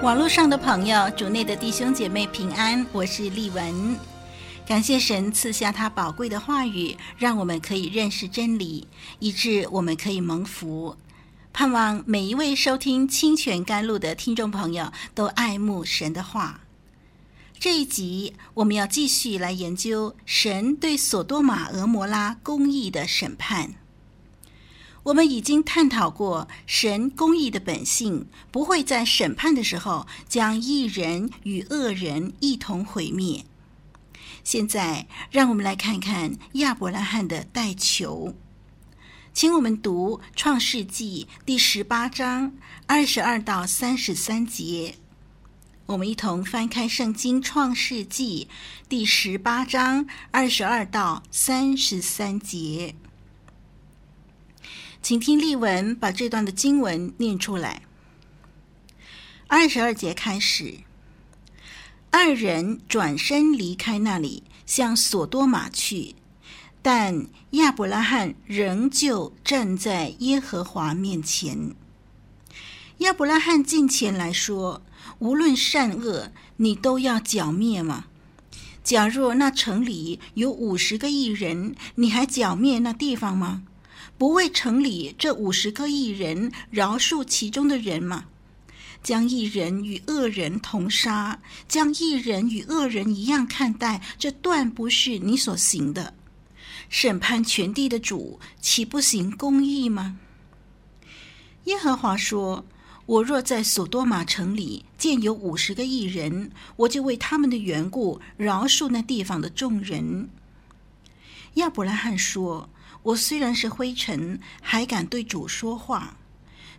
网络上的朋友，主内的弟兄姐妹平安，我是丽文。感谢神赐下他宝贵的话语，让我们可以认识真理，以致我们可以蒙福。盼望每一位收听清泉甘露的听众朋友都爱慕神的话。这一集我们要继续来研究神对所多玛、俄摩拉公义的审判。我们已经探讨过，神公义的本性不会在审判的时候将义人与恶人一同毁灭。现在，让我们来看看亚伯拉罕的代求。请我们读《创世纪》第十八章二十二到三十三节。我们一同翻开圣经《创世纪》第十八章二十二到三十三节。请听例文把这段的经文念出来。二十二节开始，二人转身离开那里，向所多玛去，但亚伯拉罕仍旧站在耶和华面前。亚伯拉罕近前来说：“无论善恶，你都要剿灭吗？假若那城里有五十个义人，你还剿灭那地方吗？”不为城里这五十个义人饶恕其中的人吗？将义人与恶人同杀，将义人与恶人一样看待，这断不是你所行的。审判全地的主，岂不行公义吗？耶和华说：“我若在所多玛城里见有五十个义人，我就为他们的缘故饶恕那地方的众人。”亚伯拉罕说。我虽然是灰尘，还敢对主说话。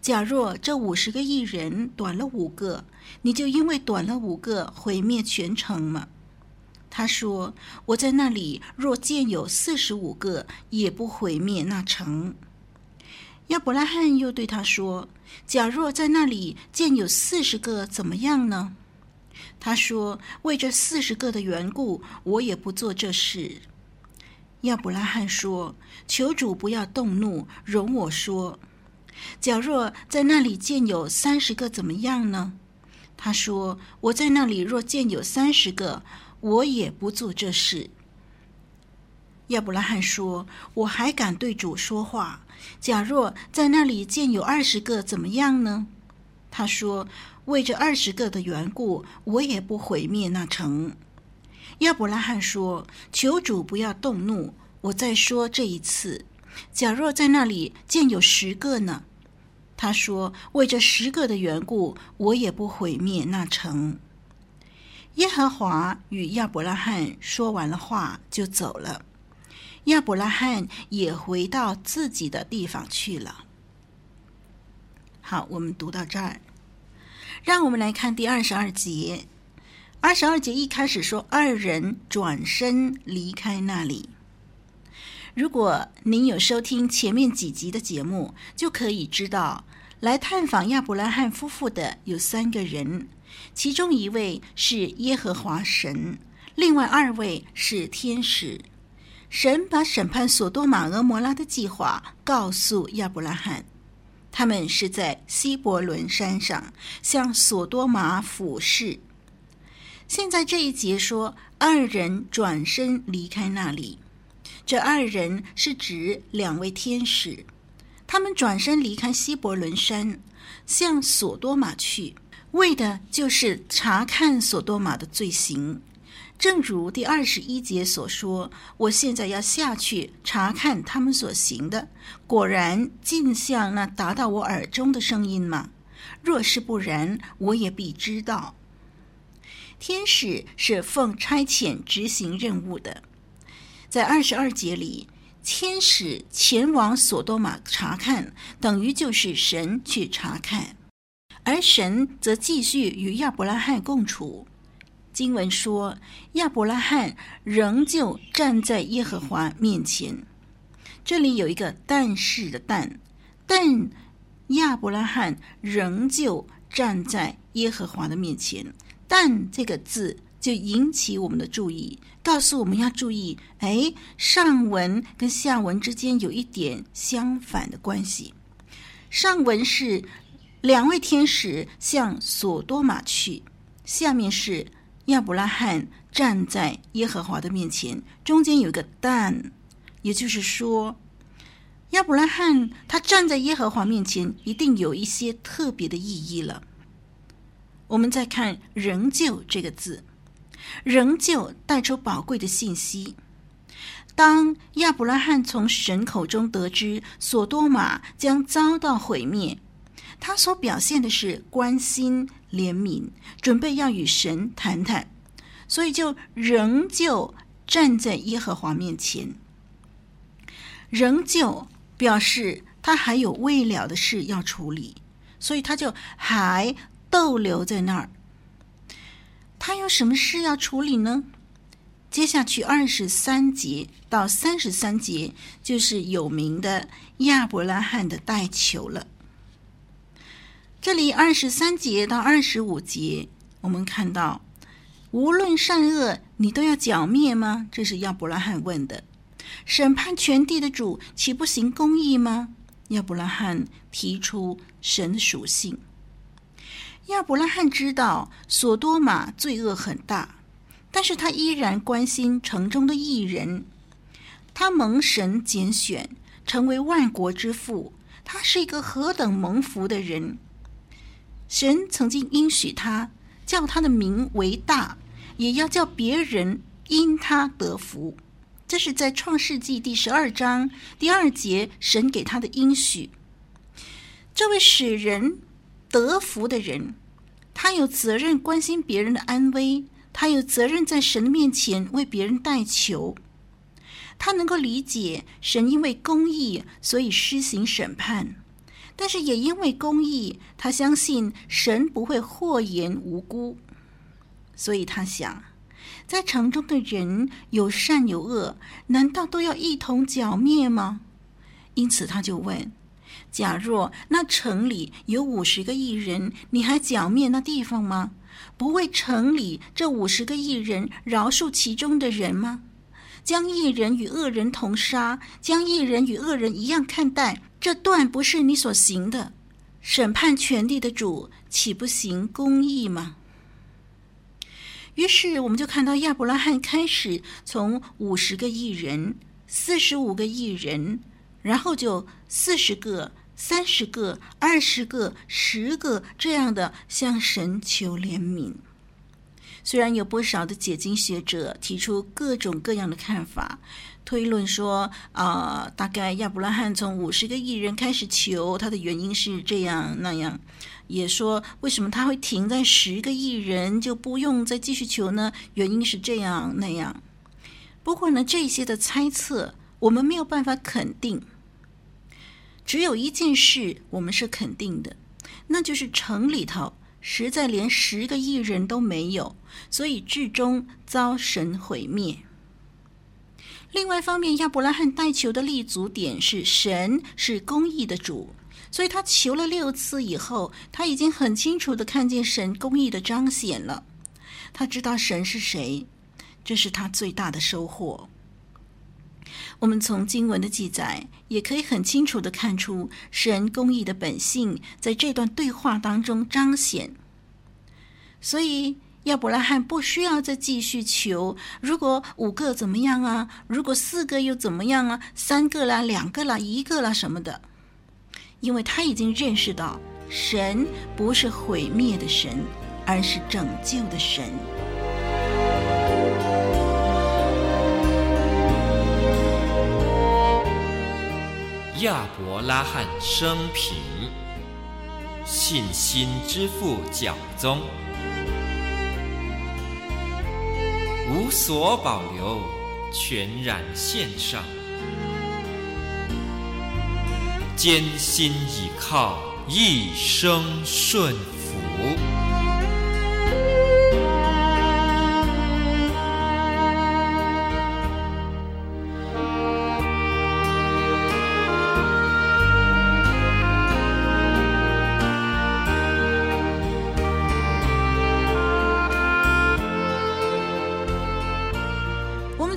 假若这五十个义人短了五个，你就因为短了五个毁灭全城吗？他说：“我在那里若见有四十五个，也不毁灭那城。”亚伯拉罕又对他说：“假若在那里见有四十个，怎么样呢？”他说：“为这四十个的缘故，我也不做这事。”亚伯拉罕说：“求主不要动怒，容我说。假若在那里见有三十个，怎么样呢？”他说：“我在那里若见有三十个，我也不做这事。”亚伯拉罕说：“我还敢对主说话。假若在那里见有二十个，怎么样呢？”他说：“为这二十个的缘故，我也不毁灭那城。”亚伯拉罕说：“求主不要动怒，我再说这一次。假若在那里见有十个呢？”他说：“为这十个的缘故，我也不毁灭那城。”耶和华与亚伯拉罕说完了话，就走了。亚伯拉罕也回到自己的地方去了。好，我们读到这儿，让我们来看第二十二节。二十二节一开始说，二人转身离开那里。如果您有收听前面几集的节目，就可以知道，来探访亚伯拉罕夫妇的有三个人，其中一位是耶和华神，另外二位是天使。神把审判所多玛、俄摩拉的计划告诉亚伯拉罕。他们是在希伯伦山上向所多玛俯视。现在这一节说，二人转身离开那里。这二人是指两位天使，他们转身离开希伯伦山，向所多玛去，为的就是查看所多玛的罪行。正如第二十一节所说，我现在要下去查看他们所行的，果然尽像那达到我耳中的声音吗？若是不然，我也必知道。天使是奉差遣执行任务的，在二十二节里，天使前往所多玛查看，等于就是神去查看，而神则继续与亚伯拉罕共处。经文说，亚伯拉罕仍旧站在耶和华面前。这里有一个“但是”的“但”，但亚伯拉罕仍旧站在耶和华的面前。“但”这个字就引起我们的注意，告诉我们要注意。哎，上文跟下文之间有一点相反的关系。上文是两位天使向所多玛去，下面是。亚伯拉罕站在耶和华的面前，中间有个“但”，也就是说，亚伯拉罕他站在耶和华面前，一定有一些特别的意义了。我们再看“仍旧”这个字，“仍旧”带出宝贵的信息。当亚伯拉罕从神口中得知所多玛将遭到毁灭，他所表现的是关心。怜悯，准备要与神谈谈，所以就仍旧站在耶和华面前，仍旧表示他还有未了的事要处理，所以他就还逗留在那儿。他有什么事要处理呢？接下去二十三节到三十三节就是有名的亚伯拉罕的代求了。这里二十三节到二十五节，我们看到，无论善恶，你都要剿灭吗？这是亚伯拉罕问的。审判全地的主，岂不行公义吗？亚伯拉罕提出神的属性。亚伯拉罕知道所多玛罪恶很大，但是他依然关心城中的异人。他蒙神拣选，成为万国之父，他是一个何等蒙福的人。神曾经应许他，叫他的名为大，也要叫别人因他得福。这是在创世纪第十二章第二节，神给他的应许。这位使人得福的人，他有责任关心别人的安危，他有责任在神的面前为别人代求。他能够理解神因为公义，所以施行审判。但是也因为公义，他相信神不会祸延无辜，所以他想，在城中的人有善有恶，难道都要一同剿灭吗？因此他就问：假若那城里有五十个艺人，你还剿灭那地方吗？不为城里这五十个艺人饶恕其中的人吗？将艺人与恶人同杀，将艺人与恶人一样看待。这断不是你所行的，审判全地的主岂不行公义吗？于是我们就看到亚伯拉罕开始从五十个艺人、四十五个艺人，然后就四十个、三十个、二十个、十个这样的向神求怜悯。虽然有不少的解经学者提出各种各样的看法。推论说，啊、大概亚伯拉罕从五十个义人开始求，他的原因是这样那样，也说为什么他会停在十个义人，就不用再继续求呢？原因是这样那样。不过呢，这些的猜测我们没有办法肯定。只有一件事我们是肯定的，那就是城里头实在连十个义人都没有，所以至终遭神毁灭。另外一方面，亚伯拉罕代求的立足点是神是公义的主，所以他求了六次以后，他已经很清楚的看见神公义的彰显了。他知道神是谁，这是他最大的收获。我们从经文的记载，也可以很清楚地看出神公义的本性在这段对话当中彰显。所以亚伯拉罕不需要再继续求，如果五个怎么样啊？如果四个又怎么样啊？三个啦，两个啦，一个啦什么的，因为他已经认识到，神不是毁灭的神，而是拯救的神。亚伯拉罕生平，信心之父教宗，无所保留，全然献上，艰辛倚靠，一生顺服。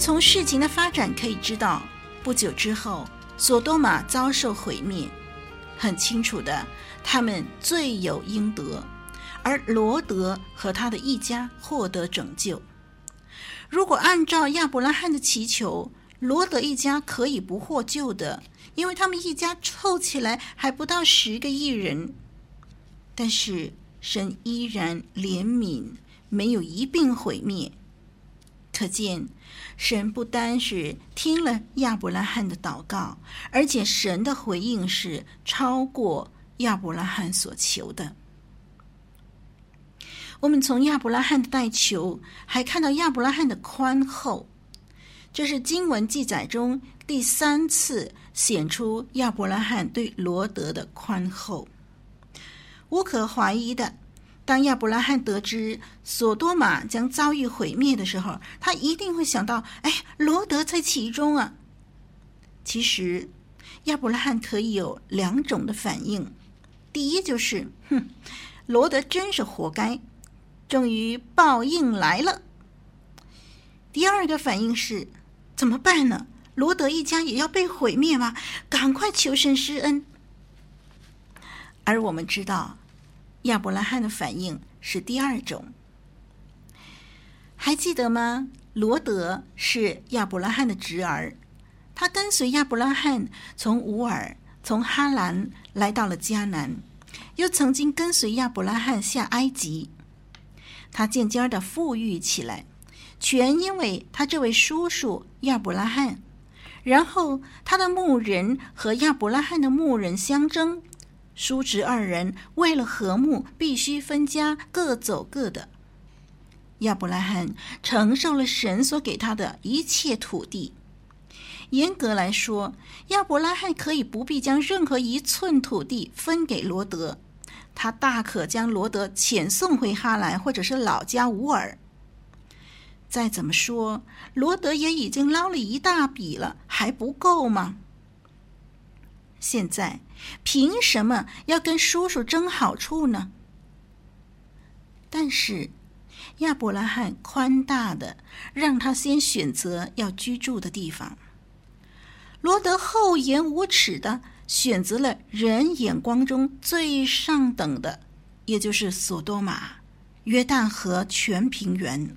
从事情的发展可以知道，不久之后，索多玛遭受毁灭。很清楚的，他们罪有应得，而罗德和他的一家获得拯救。如果按照亚伯拉罕的祈求，罗德一家可以不获救的，因为他们一家凑起来还不到十个亿人。但是神依然怜悯，没有一并毁灭。可见，神不单是听了亚伯拉罕的祷告，而且神的回应是超过亚伯拉罕所求的。我们从亚伯拉罕的代求，还看到亚伯拉罕的宽厚，这是经文记载中第三次显出亚伯拉罕对罗德的宽厚。无可怀疑的。当亚伯拉罕得知索多玛将遭遇毁灭的时候，他一定会想到：哎，罗德在其中啊。其实，亚伯拉罕可以有两种的反应：第一就是，哼，罗德真是活该，终于报应来了；第二个反应是，怎么办呢？罗德一家也要被毁灭吗？赶快求神施恩。而我们知道。亚伯拉罕的反应是第二种，还记得吗？罗德是亚伯拉罕的侄儿，他跟随亚伯拉罕从乌尔、从哈兰来到了迦南，又曾经跟随亚伯拉罕下埃及。他渐渐的富裕起来，全因为他这位叔叔亚伯拉罕。然后他的牧人和亚伯拉罕的牧人相争。叔侄二人为了和睦，必须分家，各走各的。亚伯拉罕承受了神所给他的一切土地。严格来说，亚伯拉罕可以不必将任何一寸土地分给罗德，他大可将罗德遣送回哈兰或者是老家乌尔。再怎么说，罗德也已经捞了一大笔了，还不够吗？现在凭什么要跟叔叔争好处呢？但是亚伯拉罕宽大的让他先选择要居住的地方，罗德厚颜无耻的选择了人眼光中最上等的，也就是索多玛、约旦河全平原。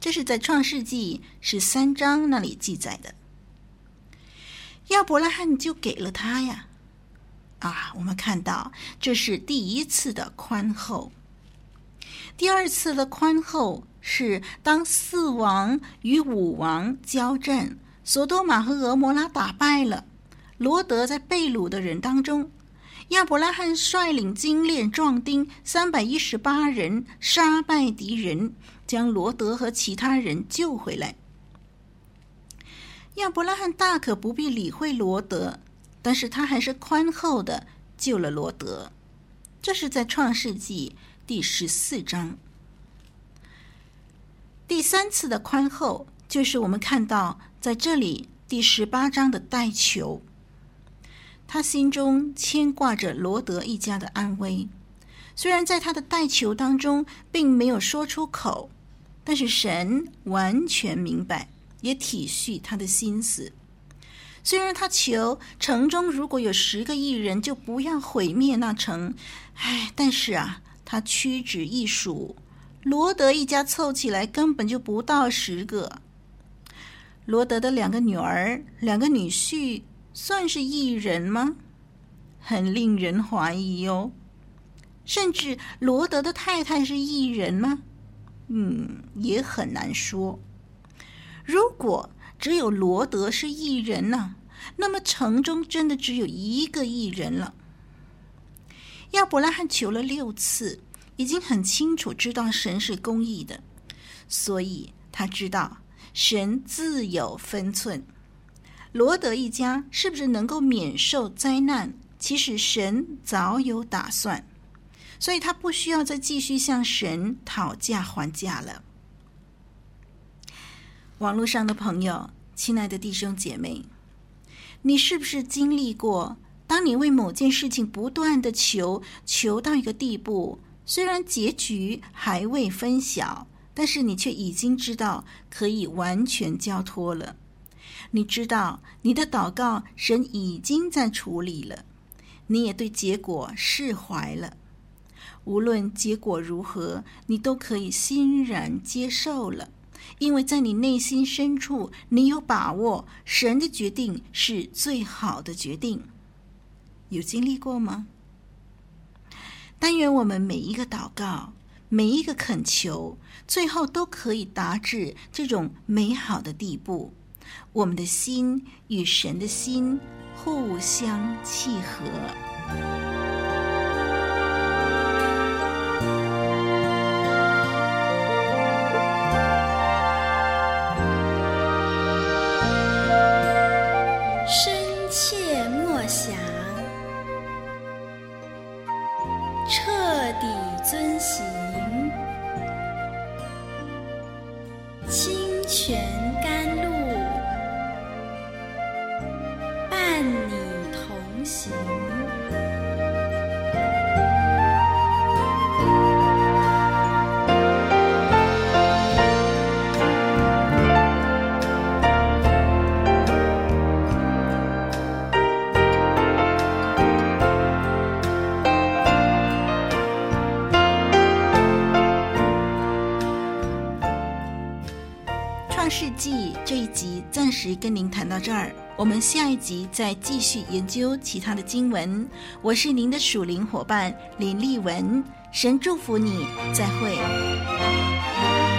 这是在创世纪十三章那里记载的。亚伯拉罕就给了他呀，啊，我们看到这是第一次的宽厚。第二次的宽厚是当四王与五王交战，索多玛和俄摩拉打败了，罗德在被掳的人当中，亚伯拉罕率领精练壮丁三百一十八人杀败敌人，将罗德和其他人救回来。亚伯拉罕大可不必理会罗德，但是他还是宽厚的救了罗德。这是在创世纪第十四章。第三次的宽厚，就是我们看到在这里第十八章的代求。他心中牵挂着罗德一家的安危，虽然在他的代求当中并没有说出口，但是神完全明白。也体恤他的心思。虽然他求城中如果有十个义人，就不要毁灭那城，唉，但是啊，他屈指一数，罗德一家凑起来根本就不到十个。罗德的两个女儿、两个女婿算是义人吗？很令人怀疑哦。甚至罗德的太太是义人吗？嗯，也很难说。如果只有罗德是义人呢？那么城中真的只有一个义人了。亚伯拉罕求了六次，已经很清楚知道神是公义的，所以他知道神自有分寸。罗德一家是不是能够免受灾难？其实神早有打算，所以他不需要再继续向神讨价还价了。网络上的朋友，亲爱的弟兄姐妹，你是不是经历过？当你为某件事情不断的求，求到一个地步，虽然结局还未分晓，但是你却已经知道可以完全交托了。你知道你的祷告，神已经在处理了，你也对结果释怀了。无论结果如何，你都可以欣然接受了。因为在你内心深处，你有把握，神的决定是最好的决定。有经历过吗？但愿我们每一个祷告，每一个恳求，最后都可以达至这种美好的地步。我们的心与神的心互相契合。这儿，我们下一集再继续研究其他的经文。我是您的属灵伙伴林立文，神祝福你，再会。